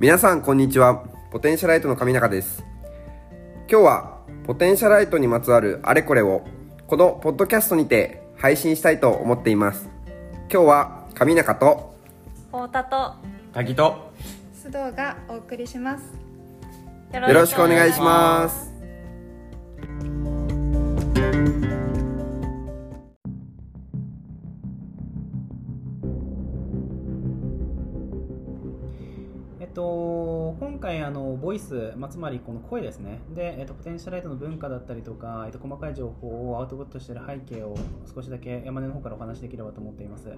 皆さんこんにちは。ポテンシャライトの上中です。今日はポテンシャライトにまつわるあれこれをこのポッドキャストにて配信したいと思っています。今日は上中と太田と滝と須藤がお送りします。よよろしくお願いしますと今回あのボイス、まあ、つまりこの声ですね。で、えっと、ポテンシャライトの文化だったりとか、えっと、細かい情報をアウトプットしている背景を少しだけ山根の方からお話しできればと思っています。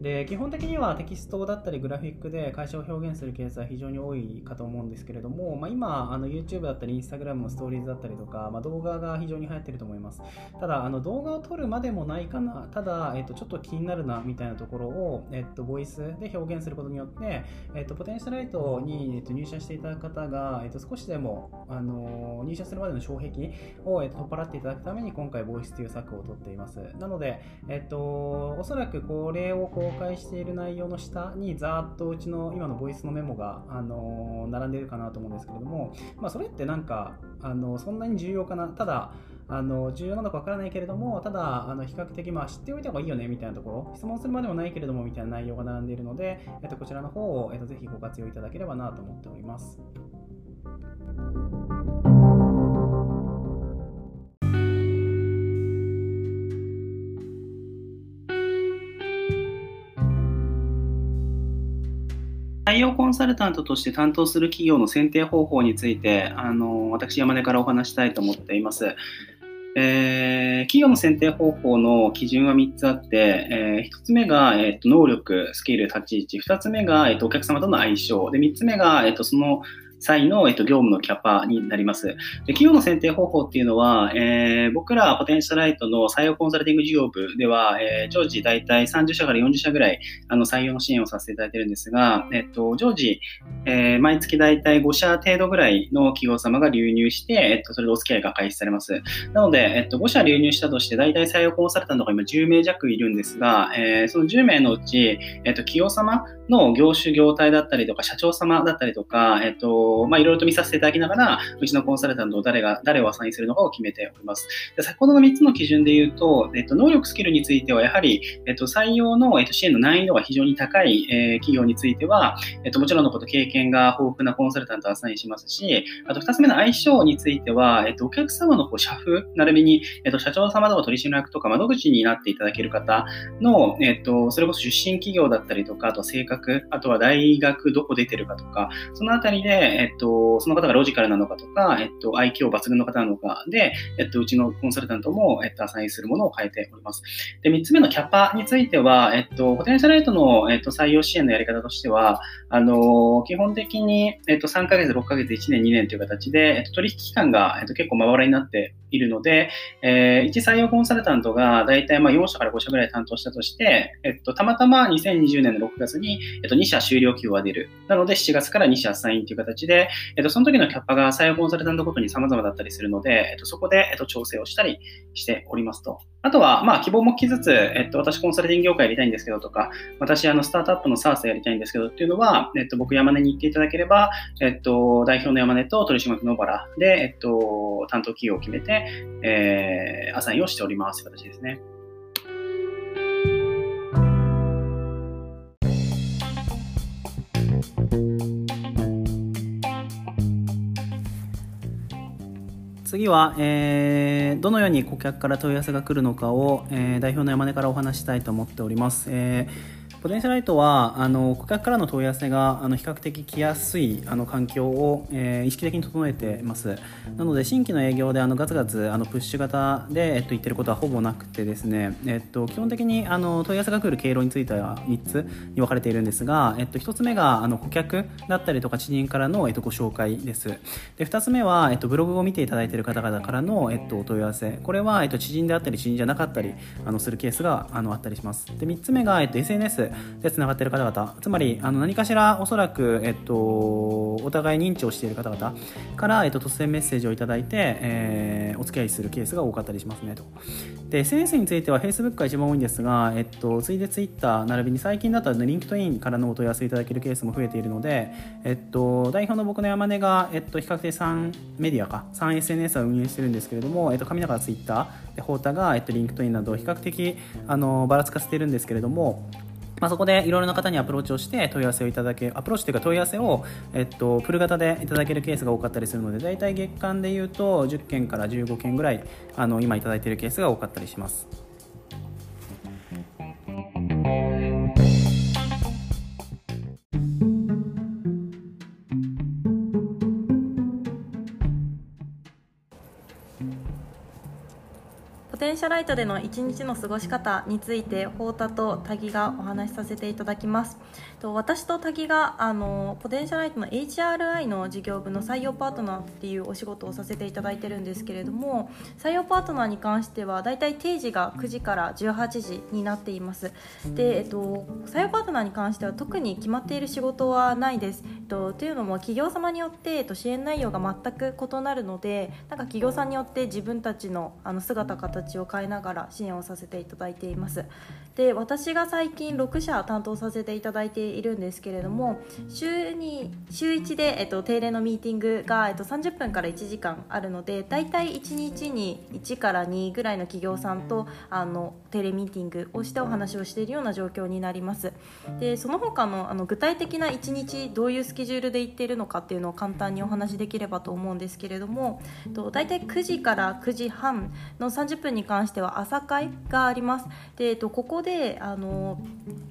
で基本的にはテキストだったりグラフィックで会社を表現するケースは非常に多いかと思うんですけれども、まあ、今あの YouTube だったり Instagram のストーリーズだったりとか、まあ、動画が非常に流行っていると思います。ただあの動画を撮るまでもないかなただ、えっと、ちょっと気になるなみたいなところを、えっと、ボイスで表現することによって、えっと、ポテンシャライトに、えっと、入社していただく方が、えっと、少しでも、あの入社するまでの障壁を、えっと、取っ払っていただくために今回ボイスという策を取っています。なので、えっと、おそらくこれを公開している内容の下にざーっとうちの今のボイスのメモが、あの並んでいるかなと思うんですけれども、まあ、それってなんかあのそんなに重要かな。ただあの重要なのかわからないけれども、ただあの比較的、まあ、知っておいた方がいいよねみたいなところ、質問するまでもないけれどもみたいな内容が並んでいるので、えっと、こちらの方を、えっと、ぜひご活用いただければなと思っております。採用コンサルタントとして担当する企業の選定方法について、あの私、山根からお話したいと思っています。えー企業の選定方法の基準は3つあって、え1つ目が、えーと能力、スキル、立ち位置、2つ目が、えーとお客様との相性、で3つ目が、えーとその際の、えっと、業務のキャパになります。で企業の選定方法っていうのは、えー僕らポテンシャルライトの採用コンサルティング事業部では、えー常時大体30社から40社ぐらいあの採用の支援をさせていただいてるんですが、えっと、常時、えー毎月大体5社程度ぐらいの企業様が流入して、えっと、それでお付き合いが開始されます。なので、えっと、5社流入したとして、大体採用コンサルタントが今10名弱いるんですが、えーその10名のうち、えっと、企業様の業種、業態だったりとか、社長様だったりとか、えっと、まあ、いろいろと見させていただきながら、うちのコンサルタントを誰が、誰をアサインするのかを決めております。で先ほどの3つの基準で言うと、えっと、能力スキルについては、やはり、えっと、採用の、えっと、支援の難易度が非常に高い、えー企業については、えっと、もちろんのこと経験が豊富なコンサルタントをアサインしますし、あと2つ目の相性については、えっと、お客様のこう社風、なるべに、えっと、社長様とか取締役とか窓口になっていただける方の、えっと、それこそ出身企業だったりとか、あと性格、あとは大学どこ出てるかとか、そのあたりで、えっと、その方がロジカルなのかとか、えっと、愛嬌抜群の方なのかで、えっと、うちのコンサルタントも、えっと、アサインするものを変えております。で、3つ目のキャパについては、えっと、ポテンシャルライトの、えっと、採用支援のやり方としては、あの、基本的に、えっと、3ヶ月、6ヶ月、1年、2年という形で、えっと、取引期間が、えっと、結構まばらになっているので、えー、一採用コンサルタントが大体まあ4社から5社ぐらい担当したとして、えっと、たまたま2020年の6月に、えっと、2社終了給が出る。なので、7月から2社サインという形で、えっと、その時のキャッパが採用コンサルタントごとに様々だったりするので、えっと、そこで、えっと、調整をしたりしておりますと。あとは、まあ、希望も聞きつつ、えっと、私コンサルティング業界やりたいんですけどとか、私、あの、スタートアップの SARS やりたいんですけどっていうのは、えっと、僕、山根に行っていただければ、えっと、代表の山根と取締役の小原で、えっと、担当企業を決めて、えー、アサインをしておりますという形ですね。次は、えーどのように顧客から問い合わせが来るのかを、えー代表の山根からお話ししたいと思っております。えーポテンシャライトはあの顧客からの問い合わせがあの比較的来やすいあの環境を、えー意識的に整えています。なので新規の営業であのガツガツあのプッシュ型で、えっと、言ってることはほぼなくてですね、えっと、基本的にあの問い合わせが来る経路については3つに分かれているんですが、えっと、1つ目があの顧客だったりとか知人からの、えっと、ご紹介です。で2つ目は、えっと、ブログを見ていただいている方々からの、えっと、お問い合わせ。これは、えっと、知人であったり知人じゃなかったりあのするケースがあのあったりします。で3つ目が、えっと、SNS でつながってる方々。つまりあの何かしらおそらく、えっと、お互い認知をしている方々から、えっと、突然メッセージをいただいて、えー、お付き合いするケースが多かったりしますねと。で SNS については Facebook が一番多いんですが、えっと、ついで Twitter 並びに最近だったら、ね、 LinkedIn からのお問い合わせいただけるケースも増えているので、えっと、代表の僕の山根が、えっと、比較的3メディアか 3SNS は運営してるんですけれども、えっと、上中 Twitter で太田が、えっと、 LinkedIn など比較的あのばらつかせてるんですけれどもまあ、そこでいろいろな方にアプローチをして問い合わせをいただけアプローチというか問い合わせを、えっと、プル型でいただけるケースが多かったりするので大体月間でいうと10件から15件ぐらいあの今いただいているケースが多かったりします。ポテンシャライトでの一日の過ごし方について太田とタギがお話しさせていただきます。と私とタギがあのポテンシャライトの HRI の事業部の採用パートナーっていうお仕事をさせていただいてるんですけれども採用パートナーに関してはだいたい定時が9時から18時になっています。で、えっと、採用パートナーに関しては特に決まっている仕事はないです、えっと、というのも企業様によって、えっと、支援内容が全く異なるのでなんか企業さんによって自分たちのあの姿形を変えながら支援をさせていただいています。で私が最近6社担当させていただいているんですけれども週に週1で、えっと、定例のミーティングが、えっと、30分から1時間あるので大体1日に1から2ぐらいの企業さんとあの定例ミーティングをしてお話をしているような状況になります。でその他のあの具体的な1日どういうスケジュールで行っているのかっていうのを簡単にお話しできればと思うんですけれども、と、大体9時から9時半の30分に関しては朝会があります。で、えっと、ここであの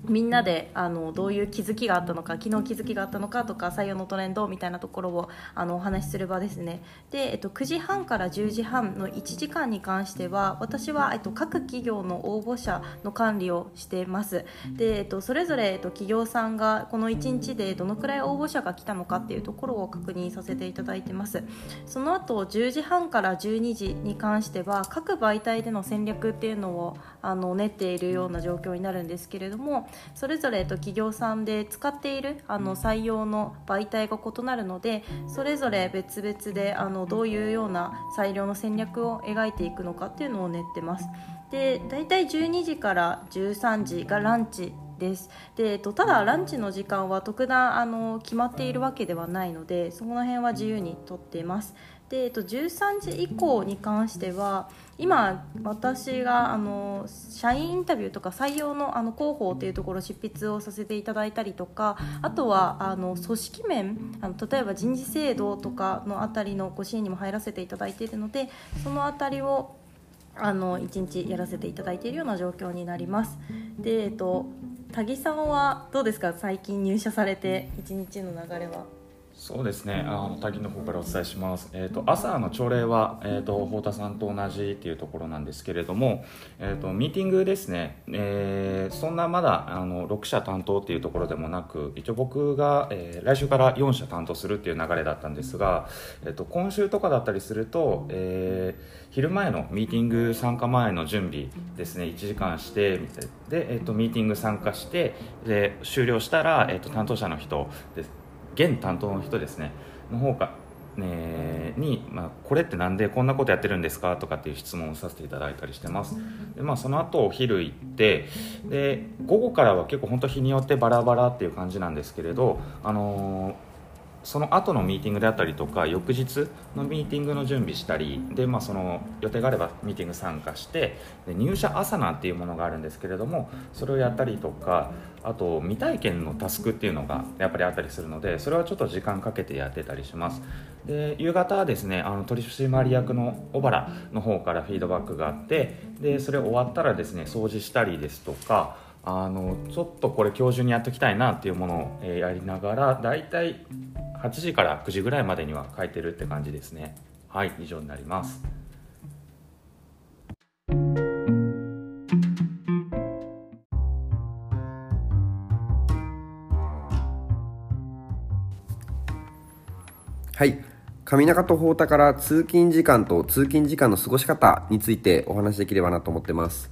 みんなであのどういう気づきがあったのか昨日気づきがあったのかとか採用のトレンドみたいなところをあのお話しする場ですね。で、えっと、9時半から10時半の1時間に関しては私は、えっと、各企業の応募者の管理をしています。で、えっと、それぞれ、えっと、企業さんがこの1日でどのくらい応募者が来たのかっていうところを確認させていただいてます。その後10時半から12時に関しては各媒体での戦略っていうのをあの練っているような状況になるんですけれどもそれぞれと企業さんで使っているあの採用の媒体が異なるのでそれぞれ別々であのどういうような採用の戦略を描いていくのかっていうのを練ってます。で大体12時から13時がランチです。で、えっと、ただランチの時間は特段あの決まっているわけではないのでその辺は自由にとっていますで、えっと、13時以降に関しては今私があの社員インタビューとか採用のあの広報っていうところ執筆をさせていただいたりとかあとはあの組織面あの例えば人事制度とかのあたりのご支援にも入らせていただいているのでそのあたりをあの1日やらせていただいているような状況になります。で、えっと、多木さんはどうですか？最近入社されて1日の流れは。そうですね。あの滝の方からお伝えします、えーと、朝の朝礼は、えーと、太田さんと同じっていうところなんですけれども、えーと、ミーティングですね、えー、そんなまだあの6社担当っていうところでもなく一応僕が、えー、来週から4社担当するっていう流れだったんですが、えー、と今週とかだったりすると、えー、昼前のミーティング参加前の準備ですね。1時間してで、えー、とミーティング参加してで終了したら、えー、と担当者の人です現担当の人ですね。の方か、ね、に、まあ、これって何でこんなことやってるんですか？とかっていう質問をさせていただいたりしてます。で、まあ、その後お昼行ってで午後からは結構本当日によってバラバラっていう感じなんですけれどあのーその後のミーティングであったりとか翌日のミーティングの準備したりで、まあ、その予定があればミーティング参加してで入社朝なんていうものがあるんですけれどもそれをやったりとかあと未体験のタスクっていうのがやっぱりあったりするのでそれはちょっと時間かけてやってたりします。で夕方はですねあの取締役の小原の方からフィードバックがあってでそれ終わったらですね掃除したりですとかあのちょっとこれ今日中にやっておきたいなっていうものを、え、やりながらだいたい8時から9時ぐらいまでには書いてるって感じですね。はい以上になります。はい。上中と太田から通勤時間と通勤時間の過ごし方についてお話しできればなと思ってます。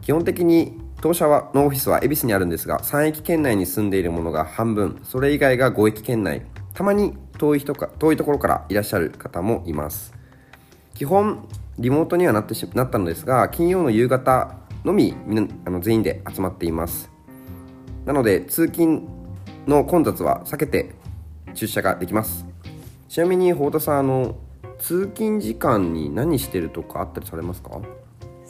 基本的に当社はのオフィスは恵比寿にあるんですが3駅圏内に住んでいるものが半分それ以外が5駅圏内。たまに遠い人か遠いところからいらっしゃる方もいます。基本リモートにはなってしなったのですが金曜の夕方のみあの全員で集まっています。なので通勤の混雑は避けて出社ができます。ちなみに太田さんあの通勤時間に何してるとかあったりされますか？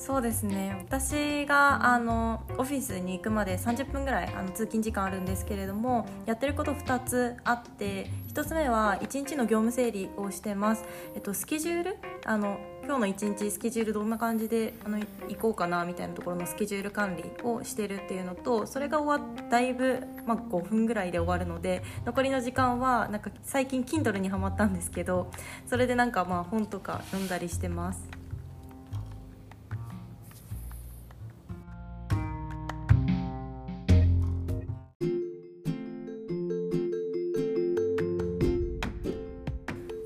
そうですね。私があのオフィスに行くまで30分ぐらいあの通勤時間あるんですけれどもやってること2つあって1つ目は1日の業務整理をしてます、えっと、スケジュール？あの今日の1日スケジュールどんな感じであの行こうかなみたいなところのスケジュール管理をしてるっていうのとそれが終わっだいぶ、まあ、5分ぐらいで終わるので残りの時間はなんか最近 Kindle にはまったんですけどそれでなんかまあ本とか読んだりしてます。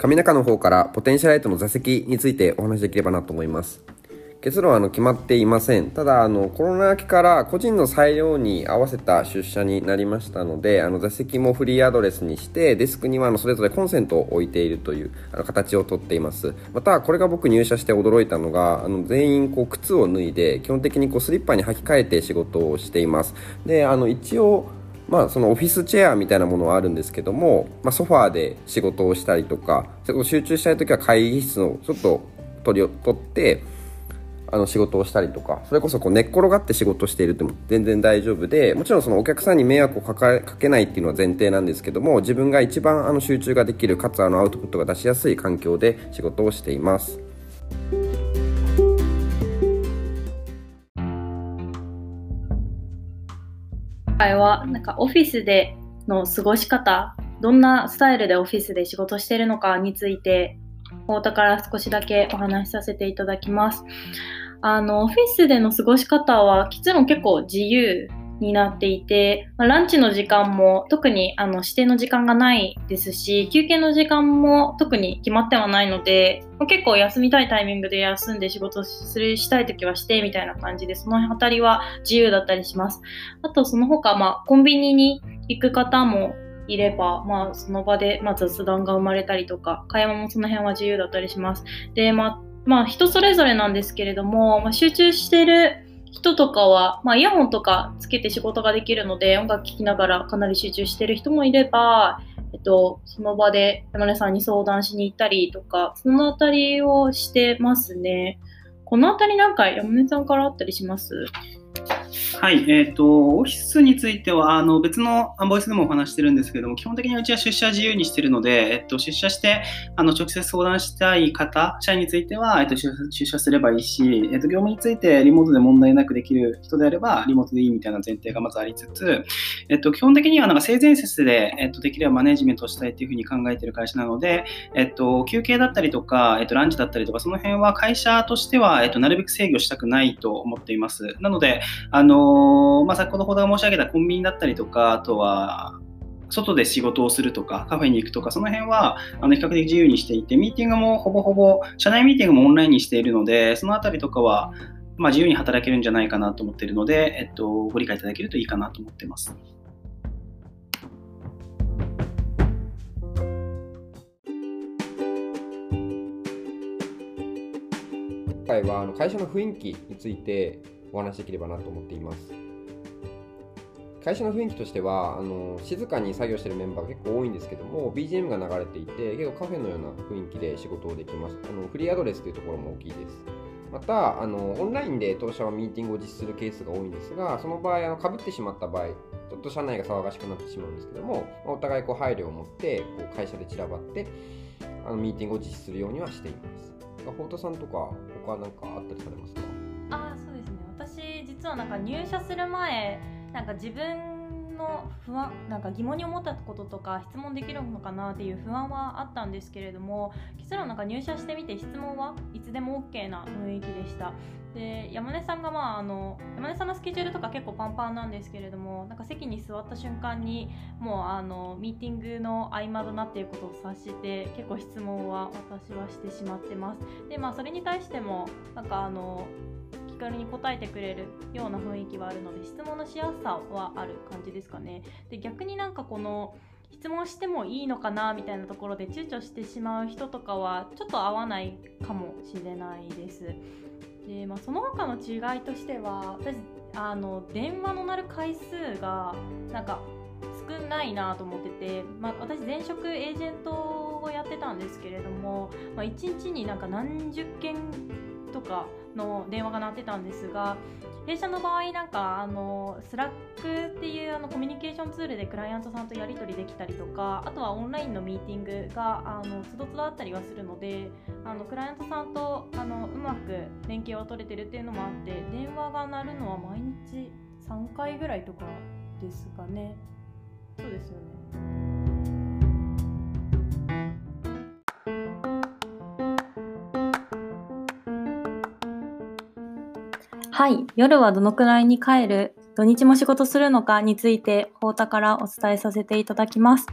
上中の方からポテンシャライトの座席についてお話しできればなと思います。結論はあの決まっていません。ただあのコロナ明けから個人の裁量に合わせた出社になりましたのであの座席もフリーアドレスにしてデスクにはあのそれぞれコンセントを置いているというあの形をとっています。またこれが僕入社して驚いたのがあの全員こう靴を脱いで基本的にこうスリッパに履き替えて仕事をしています。であの一応まあ、そのオフィスチェアみたいなものはあるんですけども、まあ、ソファーで仕事をしたりとか集中したい時は会議室のちょっと取り取ってあの仕事をしたりとかそれこそこう寝っ転がって仕事しているっても全然大丈夫でもちろんそのお客さんに迷惑をかけないっていうのは前提なんですけども自分が一番あの集中ができるかつあのアウトプットが出しやすい環境で仕事をしています。回はなんかオフィスでの過ごし方どんなスタイルでオフィスで仕事してるのかについて太田から少しだけお話しさせていただきます。あのオフィスでの過ごし方は結論結構自由になっていて、まあ、ランチの時間も特にあの指定の時間がないですし、休憩の時間も特に決まってはないので、結構休みたいタイミングで休んで仕事するしたい時はしてみたいな感じで、その辺りは自由だったりします。あとその他、まあ、コンビニに行く方もいれば、まあ、その場で、まあ、雑談が生まれたりとか、会話もその辺は自由だったりします。で、まあ、まあ、人それぞれなんですけれども、まあ、集中してる人とかは、まあ、イヤホンとかつけて仕事ができるので音楽聴きながらかなり集中してる人もいれば、えっと、その場で山根さんに相談しに行ったりとかその辺りをしてますね。この辺りなんか山根さんからあったりします？はい、えっ、ー、と、オフィスについては、あの、別のボイスでもお話してるんですけども、基本的にうちは出社自由にしてるので、えっと、出社して、あの、直接相談したい方、社員については、えっと、出社すればいいし、えっと、業務についてリモートで問題なくできる人であれば、リモートでいいみたいな前提がまずありつつ、えっと、基本的には、なんか性善説で、えっと、できればマネジメントしたいっていうふうに考えてる会社なので、えっと、休憩だったりとか、えっと、ランチだったりとか、その辺は会社としては、えっと、なるべく制御したくないと思っています。なので、あののまあ、先ほど申し上げたコンビニだったりとか、あとは、外で仕事をするとか、カフェに行くとか、その辺はあの比較的自由にしていて、ミーティングもほぼほぼ、社内ミーティングもオンラインにしているので、そのあたりとかは、まあ、自由に働けるんじゃないかなと思っているので、えっと、ご理解いただけるといいかなと思ってます。今回はあの会社の雰囲気についてお話しできればなと思っています。会社の雰囲気としてはあの静かに作業してるメンバーが結構多いんですけども BGM が流れていて結構カフェのような雰囲気で仕事をできます。あのフリーアドレスというところも大きいです。またあのオンラインで当社はミーティングを実施するケースが多いんですがその場合あの被ってしまった場合ちょっと社内が騒がしくなってしまうんですけどもお互いこう配慮を持ってこう会社で散らばってあのミーティングを実施するようにはしています。太田さんとか他何かあったりされますか？実はなんか入社する前なんか自分の不安なんか疑問に思ったこととか質問できるのかなっていう不安はあったんですけれども結論なんか入社してみて質問はいつでも OK な雰囲気でした。で山根さんがまああの山根さんのスケジュールとか結構パンパンなんですけれどもなんか席に座った瞬間にもうあのミーティングの合間だなっていうことを察して結構質問は私はしてしまってます。でまあそれに対してもなんかあの軽に答えてくれるような雰囲気はあるので質問のしやすさはある感じですかね。で逆になんかこの質問してもいいのかなみたいなところで躊躇してしまう人とかはちょっと合わないかもしれないです。でまあ、その他の違いとしては私あの電話の鳴る回数がなんか少ないなと思ってて、まあ、私前職エージェントをやってたんですけれども、まあ、1日になんか何十件とかの電話が鳴ってたんですが弊社の場合なんかあの Slack っていうあのコミュニケーションツールでクライアントさんとやり取りできたりとかあとはオンラインのミーティングがあのつどつどあったりはするのであのクライアントさんとあのうまく連携を取れてるっていうのもあって電話が鳴るのは毎日3回ぐらいとかですかね。そうですよね。はい、夜はどのくらいに帰る？土日も仕事するのかについて、太田からお伝えさせていただきます。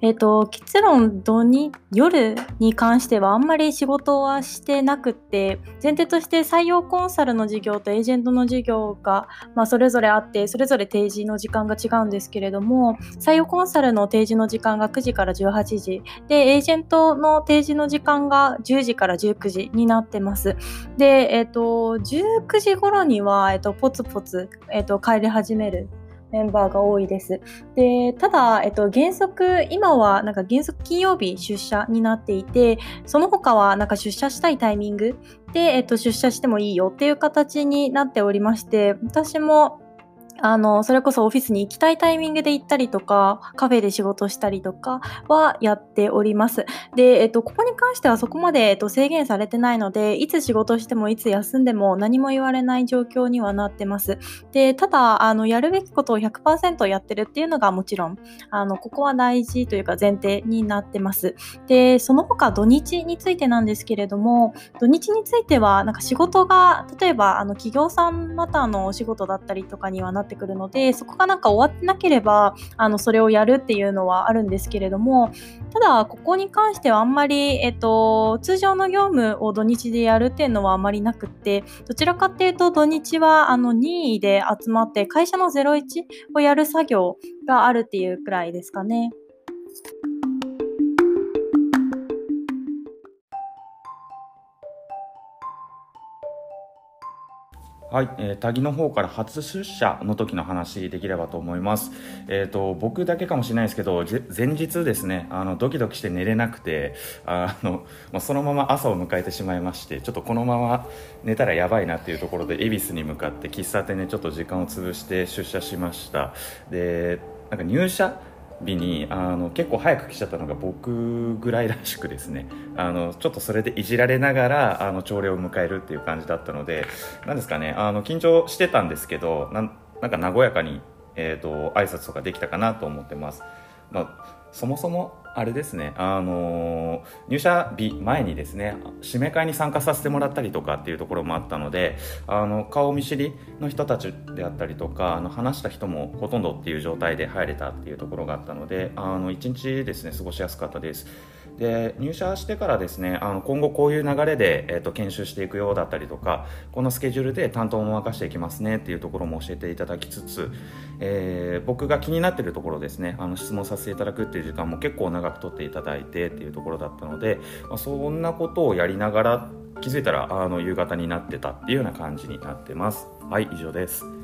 えっ、ー、と、結論、土に、夜に関してはあんまり仕事はしてなくって、前提として採用コンサルの授業とエージェントの授業が、まあ、それぞれあって、それぞれ定時の時間が違うんですけれども、採用コンサルの定時の時間が9時から18時、で、エージェントの定時の時間が10時から19時になってます。で、えっ、ー、と、19時頃には、えっ、ー、と、ポツポツ、えっ、と、帰り始めるメンバーが多いです。で、ただ、えっと、原則、今はなんか原則金曜日出社になっていて、その他はなんか出社したいタイミングで、えっと、出社してもいいよっていう形になっておりまして、私もあの、それこそオフィスに行きたいタイミングで行ったりとか、カフェで仕事したりとかはやっております。で、えっと、ここに関してはそこまで、えっと、制限されてないので、いつ仕事してもいつ休んでも何も言われない状況にはなってます。で、ただ、あの、やるべきことを100%やってるっていうのがもちろん、あの、ここは大事というか前提になってます。で、その他土日についてなんですけれども、土日については、なんか仕事が、例えば、あの、企業さんまたのお仕事だったりとかにはなってくるのでそこがなんか終わってなければあのそれをやるっていうのはあるんですけれどもただここに関してはあんまり、えっと、通常の業務を土日でやるっていうのはあまりなくってどちらかっていうと土日はあの任意で集まって会社の01をやる作業があるっていうくらいですかね。はい、えー、タギの方から初出社の時の話できればと思います。えっ、ー、と僕だけかもしれないですけど、前日ですね、あのドキドキして寝れなくて、あのまあ、そのまま朝を迎えてしまいまして、ちょっとこのまま寝たらやばいなっていうところで恵比寿に向かって喫茶店でちょっと時間を潰して出社しました。で、なんか入社日にあの結構早く来ちゃったのが僕ぐらいらしくですねあのちょっとそれでいじられながらあの朝礼を迎えるっていう感じだったので何ですかねあの緊張してたんですけどなんか和やかに、えーと、挨拶とかできたかなと思ってます。まあそもそもあれですね、あの入社日前にですね締め会に参加させてもらったりとかっていうところもあったのであの顔見知りの人たちであったりとかあの話した人もほとんどっていう状態で入れたっていうところがあったのであの1日ですね過ごしやすかったです。で入社してからですねあの今後こういう流れで、えーと、研修していくようだったりとかこのスケジュールで担当も任していきますねっていうところも教えていただきつつ、えー、僕が気になっているところですねあの質問させていただくっていう時間も結構長く取っていただいてっていうところだったので、まあ、そんなことをやりながら気づいたらあの夕方になってたっていうような感じになってます。はい以上です。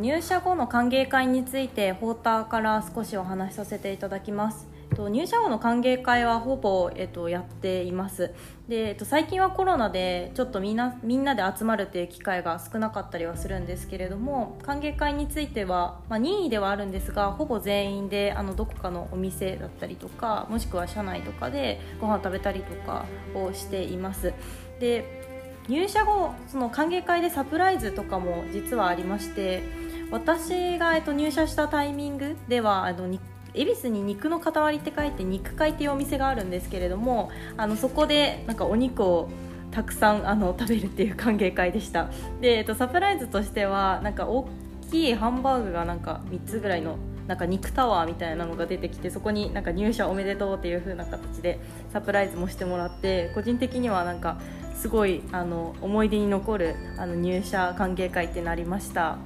入社後の歓迎会についてホーターから少しお話しさせていただきます。入社後の歓迎会はほぼ、えっと、やっていますで、えっと、最近はコロナでちょっとみんなみんなで集まるっていう機会が少なかったりはするんですけれども歓迎会については、まあ、任意ではあるんですがほぼ全員であのどこかのお店だったりとかもしくは社内とかでご飯食べたりとかをしていますで入社後その歓迎会でサプライズとかも実はありまして私が、えっと、入社したタイミングではあの恵比寿に肉の塊って書いて肉会っていうお店があるんですけれどもあのそこでなんかお肉をたくさんあの食べるっていう歓迎会でしたで、えっと、サプライズとしてはなんか大きいハンバーグがなんか3つぐらいのなんか肉タワーみたいなのが出てきてそこになんか入社おめでとうっていう風な形でサプライズもしてもらって個人的にはなんかすごいあの思い出に残るあの入社歓迎会ってなりました。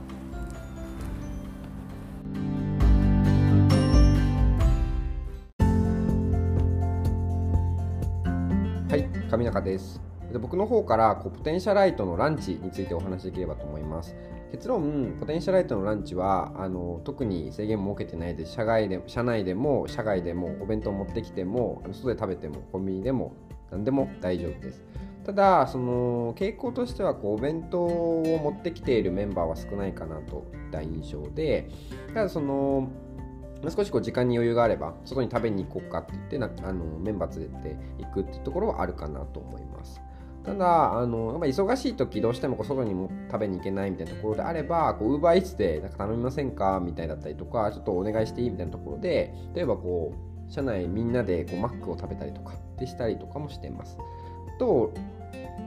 中です。で僕の方からこうポテンシャライトのランチについてお話しできればと思います。結論、ポテンシャライトのランチはあの特に制限も設けてないです。社外で社内でも社外でもお弁当持ってきても外で食べてもコンビニでも何でも大丈夫です。ただその傾向としてはこうお弁当を持ってきているメンバーは少ないかなといった印象でただその少しこう時間に余裕があれば外に食べに行こうかって言ってなあのメンバー連れて行くっていうところはあるかなと思います。ただあのやっぱ忙しい時どうしてもこう外にも食べに行けないみたいなところであればこう Uber Eats でなんか頼みませんかみたいだったりとかちょっとお願いしていいみたいなところで例えばこう社内みんなでこうマックを食べたりとかでしたりとかもしてます。と、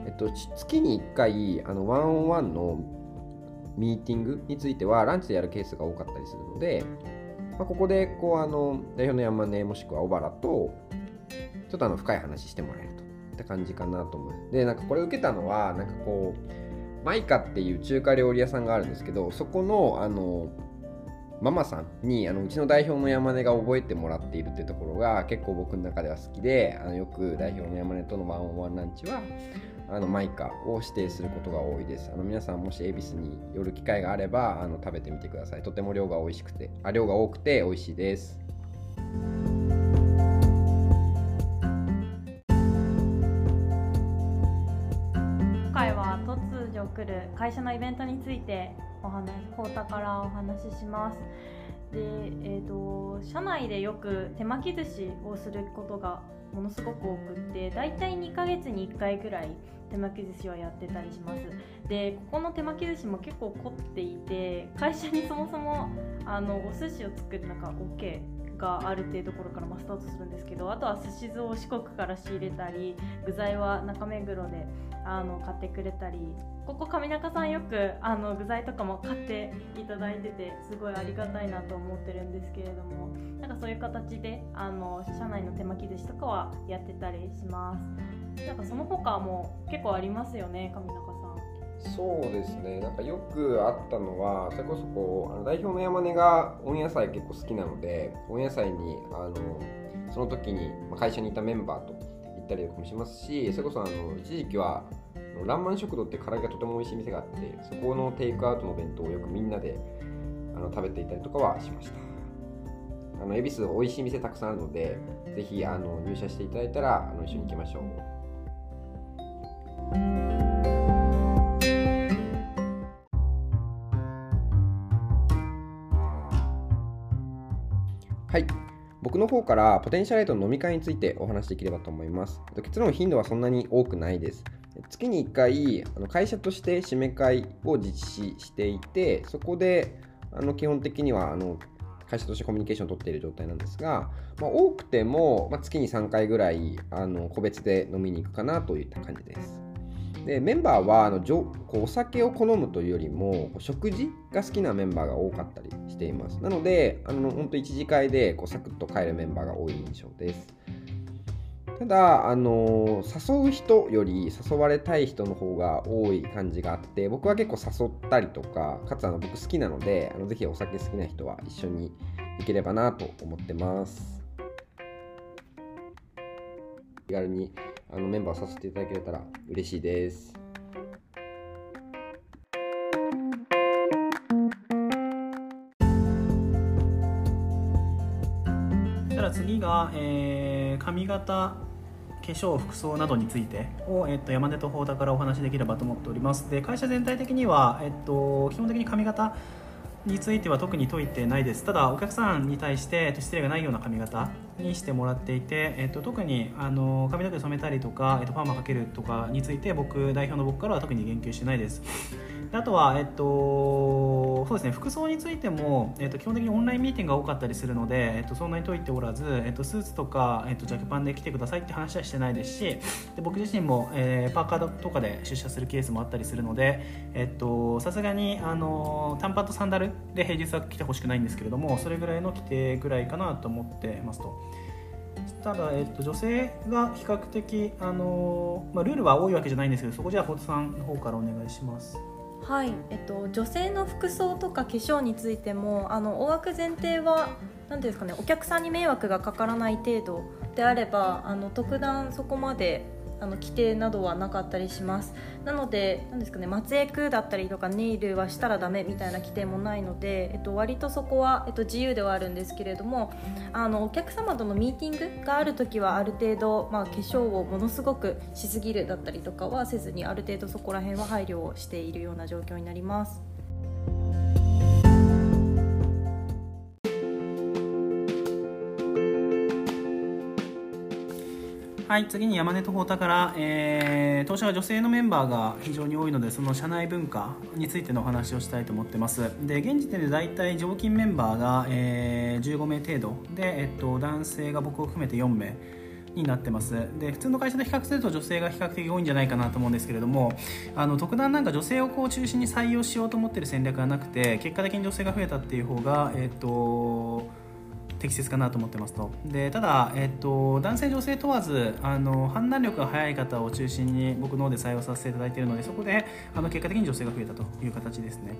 えっと、月に1回あのワンオンワンのミーティングについてはランチでやるケースが多かったりするので、まあ、ここでこうあの代表の山根もしくは小原とちょっとあの深い話してもらえると。いった感じかなと思う。でなんかこれ受けたのはなんかこうマイカっていう中華料理屋さんがあるんですけどそこのあのママさんにあのうちの代表の山根が覚えてもらっているっていうところが結構僕の中では好きであのよく代表の山根とのワンオンワンランチはあのマイカを指定することが多いです。あの皆さんもし恵比寿に寄る機会があればあの食べてみてください。とても量が美味しくて。あ量が多くて美味しいです。今回は突如来る会社のイベントについてお話太田からお話しします。で、えー、と社内でよく手巻き寿司をすることがものすごく多くって大体2ヶ月に1回ぐらい手巻き寿司はやってたりします。でここの手巻き寿司も結構凝っていて会社にそもそもあのお寿司を作るなんか OK があるっていうところからまスタートするんですけどあとは寿司酢を四国から仕入れたり具材は中目黒であの買ってくれたりここ上中さんよくあの具材とかも買っていただいててすごいありがたいなと思ってるんですけれどもなんかそういう形であの社内の手巻き寿司とかはやってたりします。なんかその他も結構ありますよね上中さん。そうですね。なんかよくあったのはそれこそこうあの代表の山根が温野菜結構好きなので温野菜にあのその時に会社にいたメンバーと行ったりとかもしますしそれこそあの一時期はあのランマン食堂って唐揚げがとても美味しい店があってそこのテイクアウトの弁当をよくみんなであの食べていたりとかはしました。あの恵比寿美味しい店たくさんあるのでぜひあの入社していただいたらあの一緒に行きましょう。はい。僕の方からポテンシャルライトの飲み会についてお話しできればと思います。結論頻度はそんなに多くないです。月に1回あの会社として締め会を実施していてそこであの基本的にはあの会社としてコミュニケーションを取っている状態なんですが、まあ、多くても、まあ、月に3回ぐらいあの個別で飲みに行くかなといった感じです。でメンバーはあのじょこうお酒を好むというよりも食事が好きなメンバーが多かったりしています。なのであの本当一次会でこうサクッと帰るメンバーが多い印象です。ただ、あの誘う人より誘われたい人の方が多い感じがあって僕は結構誘ったりとかかつあの僕好きなのであのぜひお酒好きな人は一緒に行ければなと思ってます。気軽にあのメンバーさせていただけたら嬉しいです。ただ次が、えー髪型化粧服装などについてを、えっと、山根と宝田からお話しできればと思っております。で会社全体的には、えっと、基本的に髪型については特に解いてないです。ただお客さんに対して、えっと、失礼がないような髪型にしてもらっていて、えっと、特にあの髪の毛染めたりとか、えっと、パーマかけるとかについて僕代表の僕からは特に言及してないです。あとは、えっと、そうですね服装についても、えっと、基本的にオンラインミーティングが多かったりするので、えっと、そんなに解いておらず、えっと、スーツとか、えっと、ジャケパンで来てくださいって話はしてないですしで僕自身も、えー、パーカーとかで出社するケースもあったりするのでさすがにあの短パンとサンダルで平日は来てほしくないんですけれどもそれぐらいの規定ぐらいかなと思ってますと。ただ、えっと、女性が比較的、あのまあ、ルールは多いわけじゃないんですけどそこじゃあホットさんの方からお願いします。はい、えっと、女性の服装とか化粧についてもあの大枠前提は何ですかねお客さんに迷惑がかからない程度であればあの特段そこまであの規定などはなかったりしますなので何ですかね松江区だったりとかネイルはしたらダメみたいな規定もないので、えっと、割とそこは、えっと、自由ではあるんですけれどもあのお客様とのミーティングがある時はある程度、まあ、化粧をものすごくしすぎるだったりとかはせずにある程度そこら辺は配慮をしているような状況になります。はい、次に山根と太田から、えー、当社は女性のメンバーが非常に多いのでその社内文化についてのお話をしたいと思ってます。で現時点で大体常勤メンバーが、えー、15名程度で、えっと、男性が僕を含めて4名になってます。で普通の会社と比較すると女性が比較的多いんじゃないかなと思うんですけれどもあの特段なんか女性をこう中心に採用しようと思ってる戦略がなくて結果的に女性が増えたっていう方がえっと適切かなと思ってますと。でただ、えっと、男性女性問わずあの判断力が早い方を中心に僕の方で採用させていただいているのでそこであの結果的に女性が増えたという形ですね。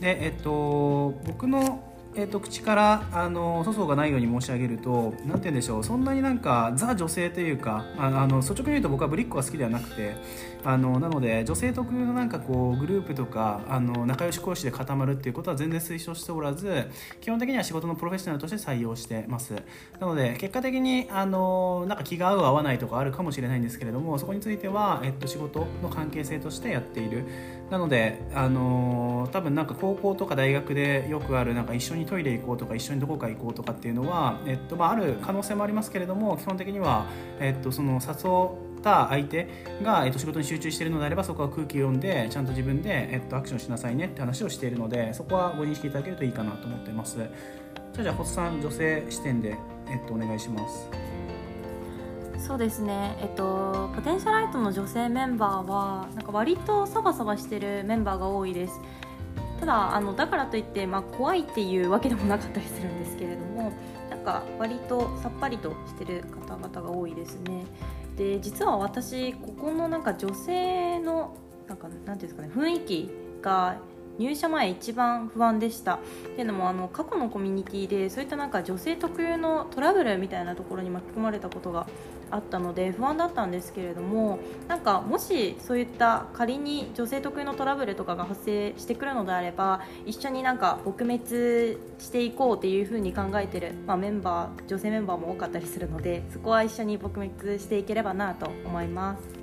で、えっと、僕のえーと、口からあの粗相がないように申し上げると何て言うんでしょう。そんなになんかザ女性というかああの率直に言うと僕はぶりっ子が好きではなくてあのなので女性特有のなんかこうグループとかあの仲良し講師で固まるっていうことは全然推奨しておらず基本的には仕事のプロフェッショナルとして採用してます。なので結果的にあのなんか気が合う合わないとかあるかもしれないんですけれどもそこについては、えっと、仕事の関係性としてやっている。なのであの多分なんか高校とか大学でよくあるなんか一緒にトイレ行こうとか一緒にどこか行こうとかっていうのは、えっとまあ、ある可能性もありますけれども基本的には、えっと、その誘った相手が、えっと、仕事に集中しているのであればそこは空気を読んでちゃんと自分で、えっと、アクションしなさいねって話をしているのでそこはご認識いただけるといいかなと思っています。じゃあじゃあホさん女性視点で、えっと、お願いします。そうですね、えっと、ポテンシャライトの女性メンバーはなんか割とサバサバしてるメンバーが多いです。ただあのだからといって、まあ、怖いっていうわけでもなかったりするんですけれどもか割とさっぱりとしてる方々が多いですね。で実は私ここのなんか女性のなんかなんていうんですかね雰囲気が入社前一番不安でした。っていうのもあの過去のコミュニティでそういったなんか女性特有のトラブルみたいなところに巻き込まれたことがあったので不安だったんですけれどもなんかもしそういった仮に女性特有のトラブルとかが発生してくるのであれば一緒になんか撲滅していこうっていうふうに考えてる、まあ、メンバー女性メンバーも多かったりするのでそこは一緒に撲滅していければなと思います。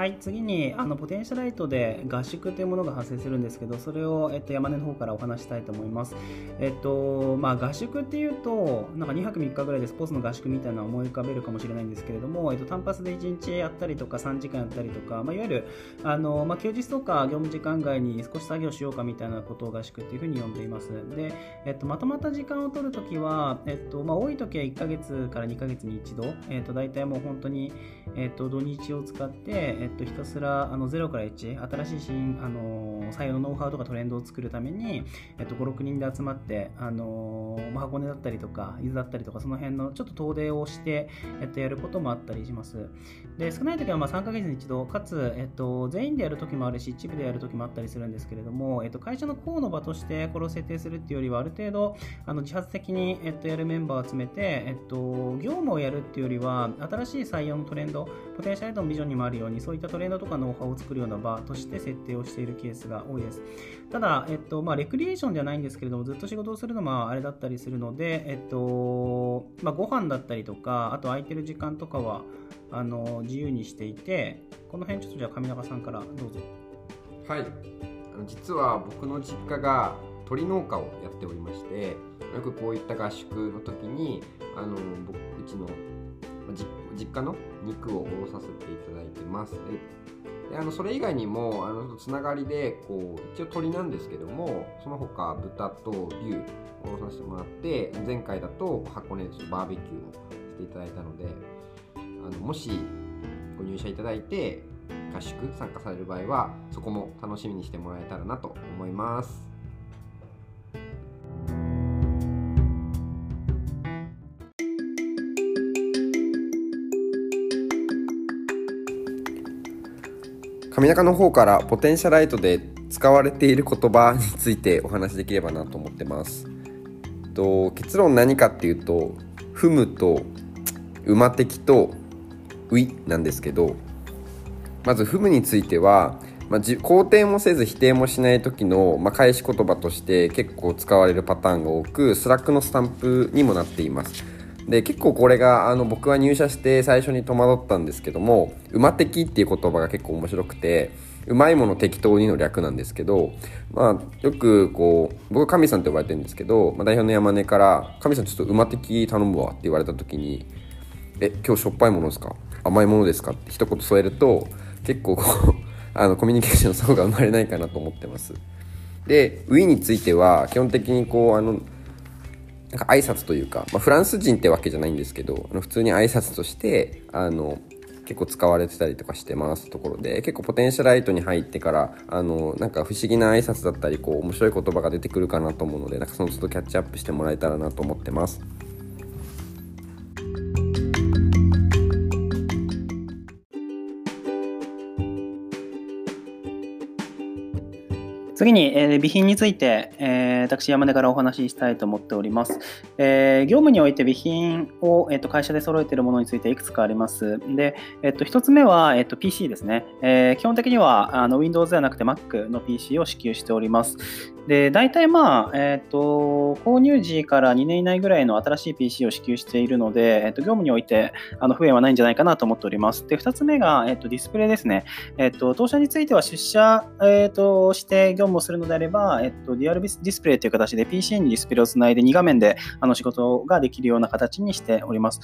はい、次にあのポテンシャライトで合宿というものが発生するんですけど、それを、えっと、山根の方からお話したいと思います。えっとまあ、合宿っていうと、なんか2泊3日ぐらいでスポーツの合宿みたいなのを思い浮かべるかもしれないんですけれども、えっと、単発で1日やったりとか、3時間やったりとか、まあ、いわゆるあの、まあ、休日とか業務時間外に少し作業しようかみたいなことを合宿っていうふうに呼んでいます。で、えっと、まとまった時間を取るときは、えっとまあ、多いときは1ヶ月から2ヶ月に一度、えっと、大体もう本当に、えっと、土日を使って、えっっと、ひたすらあの0から1、新しい新あの採用のノウハウとかトレンドを作るために、えっと、5、6人で集まって、あの、箱根だったりとか、伊豆だったりとか、その辺のちょっと遠出をして、えっと、やることもあったりします。で、少ない時はまあ3ヶ月に一度、かつ、えっと、全員でやる時もあるし、一部でやる時もあったりするんですけれども、えっと、会社の項の場としてこれを設定するっていうよりは、ある程度、あの自発的に、えっと、やるメンバーを集めて、えっと、業務をやるっていうよりは、新しい採用のトレンド、ポテンシャルのビジョンにもあるように、そういったトレンドとかノウハウを作るような場として設定をしているケースが多いです。ただ、えっと、まあ、レクリエーションじゃないんですけれども、ずっと仕事をするのもあれだったりするので、えっと、まあ、ご飯だったりとか、あと空いてる時間とかは、あの、自由にしていて、この辺ちょっとじゃあ上中さんからどうぞ。はい。実は僕の実家が鳥農家をやっておりましてよくこういった合宿の時にあの僕うちの実家の肉を卸させていただいてます。であのそれ以外にもあのつながりでこう一応鳥なんですけどもその他豚と牛をさせてもらって前回だと箱根でバーベキューをしていただいたのであのもしご入社いただいて合宿参加される場合はそこも楽しみにしてもらえたらなと思います。上中の方からポテンシャライトで使われている言葉についてお話しできればなと思ってます。と結論何かっていうと「ふむ」と「馬的」と「うい」なんですけどまず「ふむ」については、まあ、肯定もせず否定もしない時の、まあ、返し言葉として結構使われるパターンが多く Slack のスタンプにもなっています。で結構これがあの僕は入社して最初に戸惑ったんですけども「馬的」っていう言葉が結構面白くてうまいもの適当にの略なんですけど、まあ、よくこう僕神さんって呼ばれてるんですけど、まあ、代表の山根から「神さんちょっと馬的頼むわ」って言われた時に「え今日しょっぱいものですか？甘いものですか?」って一言添えると結構こうあのコミュニケーションの層が生まれないかなと思ってます。で、ウィについては基本的にこうあのなんか挨拶というか、まあ、フランス人ってわけじゃないんですけどあの普通に挨拶としてあの結構使われてたりとかしてますところで結構ポテンシャライトに入ってからあのなんか不思議な挨拶だったりこう面白い言葉が出てくるかなと思うのでなんかその都度キャッチアップしてもらえたらなと思ってます。次に、えー、備品について、えー、私、山根からお話ししたいと思っております。えー、業務において備品を、えーと、会社で揃えているものについていくつかあります。で、えーと、1つ目は、えーと、PC ですね。えー、基本的にはあの Windows ではなくて Mac の PC を支給しております。で、大体まあ、えっ、ー、と、購入時から2年以内ぐらいの新しい PC を支給しているので、えっ、ー、と、業務においてあの不便はないんじゃないかなと思っております。で、2つ目が、えっ、ー、と、ディスプレイですね。えっ、と、当社については出社、えっ、と、して業務をするのであれば、えっ、と、デュアルディスプレイという形で PC にディスプレイをつないで2画面であの仕事ができるような形にしております。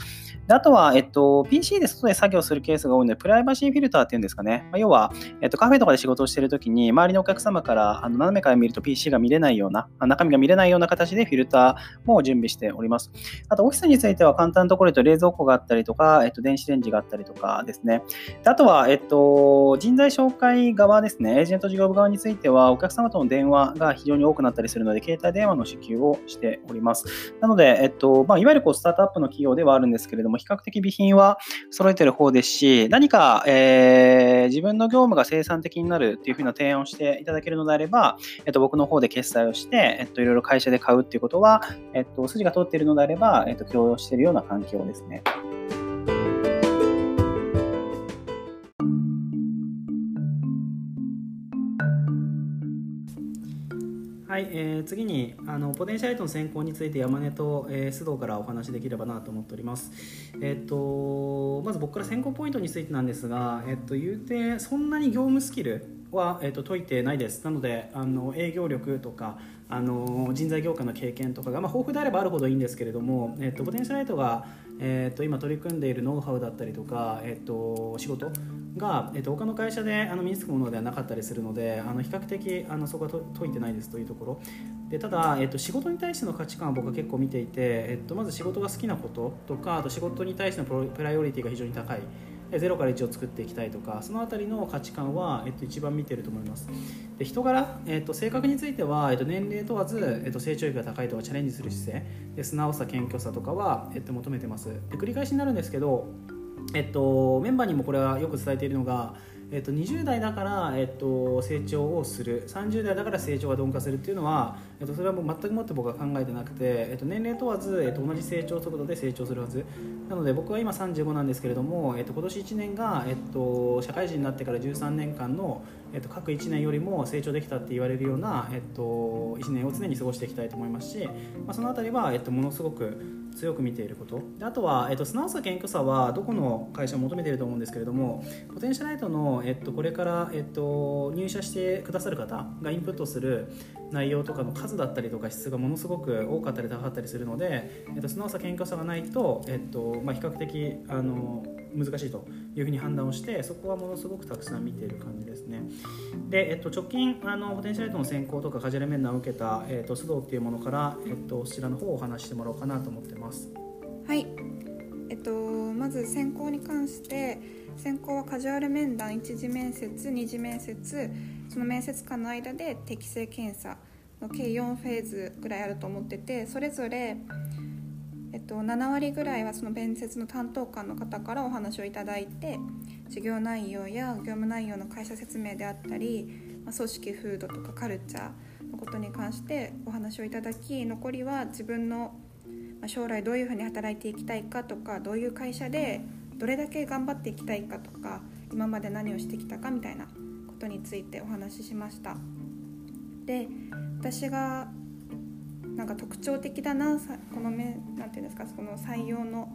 であとは、えっと、PC で外で作業するケースが多いので、プライバシーフィルターっていうんですかね。まあ、要は、えっと、カフェとかで仕事をしているときに、周りのお客様からあの斜めから見ると PC が見れないような、中身が見れないような形でフィルターも準備しております。あと、オフィスについては簡単なところで冷蔵庫があったりとか、えっと、電子レンジがあったりとかですね。であとは、えっと、人材紹介側ですね、エージェント事業部側については、お客様との電話が非常に多くなったりするので、で携帯電話の支給をしております。なので、えっと、まあ、いわゆるこうスタートアップの企業ではあるんですけれども、比較的備品は揃えてる方ですし、何か、えー、自分の業務が生産的になるっていうふうな提案をしていただけるのであれば、えっと、僕の方で決済をして、えっと、いろいろ会社で買うっていうことは、えっと、筋が通っているのであれば、えっと、共用しているような環境ですね。はい、えー、次にあのポテンシャルイトの選考について山根と、えー、須藤からお話しできればなと思っております。えっ、とまず僕から選考ポイントについてなんですが、えっ、と言うてそんなに業務スキルは、えっと解いてないです。なのであの営業力とかあの人材業界の経験とかが、まあ、豊富であればあるほどいいんですけれども、えっと、ポテンシャルライトが、えっと、今取り組んでいるノウハウだったりとか、えっと、仕事が、えっと、他の会社であの身につくものではなかったりするのであの比較的あのそこは解いてないですというところ。でただ、えっと、仕事に対しての価値観は僕は結構見ていて、えっと、まず仕事が好きなこととかあと仕事に対してのプライオリティが非常に高い。0から1を作っていきたいとかその辺りの価値観は、えっと、一番見てると思います。で人柄、えっと、性格については、えっと、年齢問わず、えっと、成長力が高いとかチャレンジする姿勢。で素直さ謙虚さとかは、えっと、求めてます。で繰り返しになるんですけど、えっと、メンバーにもこれはよく伝えているのがえっと、20代だから、えっと、成長をする。30代だから成長が鈍化するっていうのは、えっと、それはもう全くもって僕は考えてなくて、えっと、年齢問わず、えっと、同じ成長速度で成長するはず。なので僕は今35なんですけれども、えっと、今年1年が、えっと、社会人になってから13年間のえっと、各1年よりも成長できたって言われるような、えっと、1年を常に過ごしていきたいと思いますし、まあ、その辺りは、えっと、ものすごく強く見ていること。であとは、えっと、素直さ謙虚さはどこの会社も求めていると思うんですけれどもポテンシャライトの、えっと、これから、えっと、入社してくださる方がインプットする内容とかの数だったりとか質がものすごく多かったり高かったりするので、えっと、素直さ謙虚さがないと、えっとまあ、比較的あの難しいと。いうふうに判断をしてそこはものすごくたくさん見ている感じですね。で、えっと、直近あのポテンシャライトの選考とかカジュアル面談を受けた、えっと、須藤っていうものから、えっと、そちらの方をお話してもらおうかなと思ってます。はい。えっとまず選考に関して選考はカジュアル面談1次面接2次面接その面接官の間で適正検査の計4フェーズぐらいあると思っててそれぞれえっと、7割ぐらいはその面接の担当官の方からお話をいただいて授業内容や業務内容の会社説明であったり、まあ、組織風土とかカルチャーのことに関してお話をいただき残りは自分の将来どういうふうに働いていきたいかとかどういう会社でどれだけ頑張っていきたいかとか今まで何をしてきたかみたいなことについてお話ししました。で私がなんか特徴的だなこのめなんていうんですかその採用の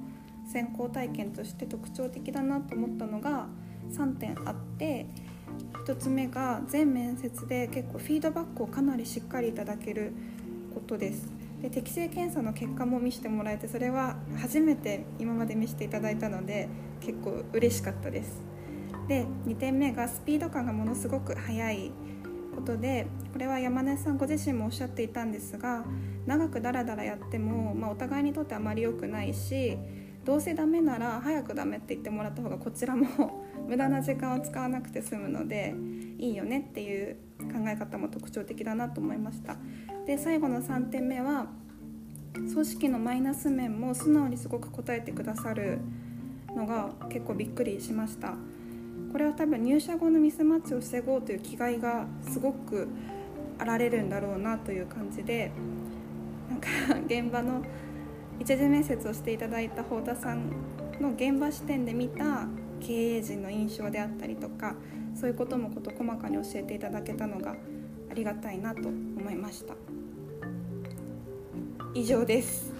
選考体験として特徴的だなと思ったのが3点あって1つ目が全面接で結構フィードバックをかなりしっかりいただけることです。で適正検査の結果も見せてもらえてそれは初めて今まで見せていただいたので結構嬉しかったです。で2点目がスピード感がものすごく速いことでこれは山根さんご自身もおっしゃっていたんですが長くダラダラやっても、まあ、お互いにとってあまり良くないしどうせダメなら早くダメって言ってもらった方がこちらも 無駄な時間を使わなくて済むのでいいよねっていう考え方も特徴的だなと思いました。で最後の3点目は組織のマイナス面も素直にすごく答えてくださるのが結構びっくりしました。これは多分入社後のミスマッチを防ごうという気概がすごくあられるんだろうなという感じでなんか現場の一次面接をしていただいた太田さんの現場視点で見た経営陣の印象であったりとかそういうことも事細かに教えていただけたのがありがたいなと思いました。以上です。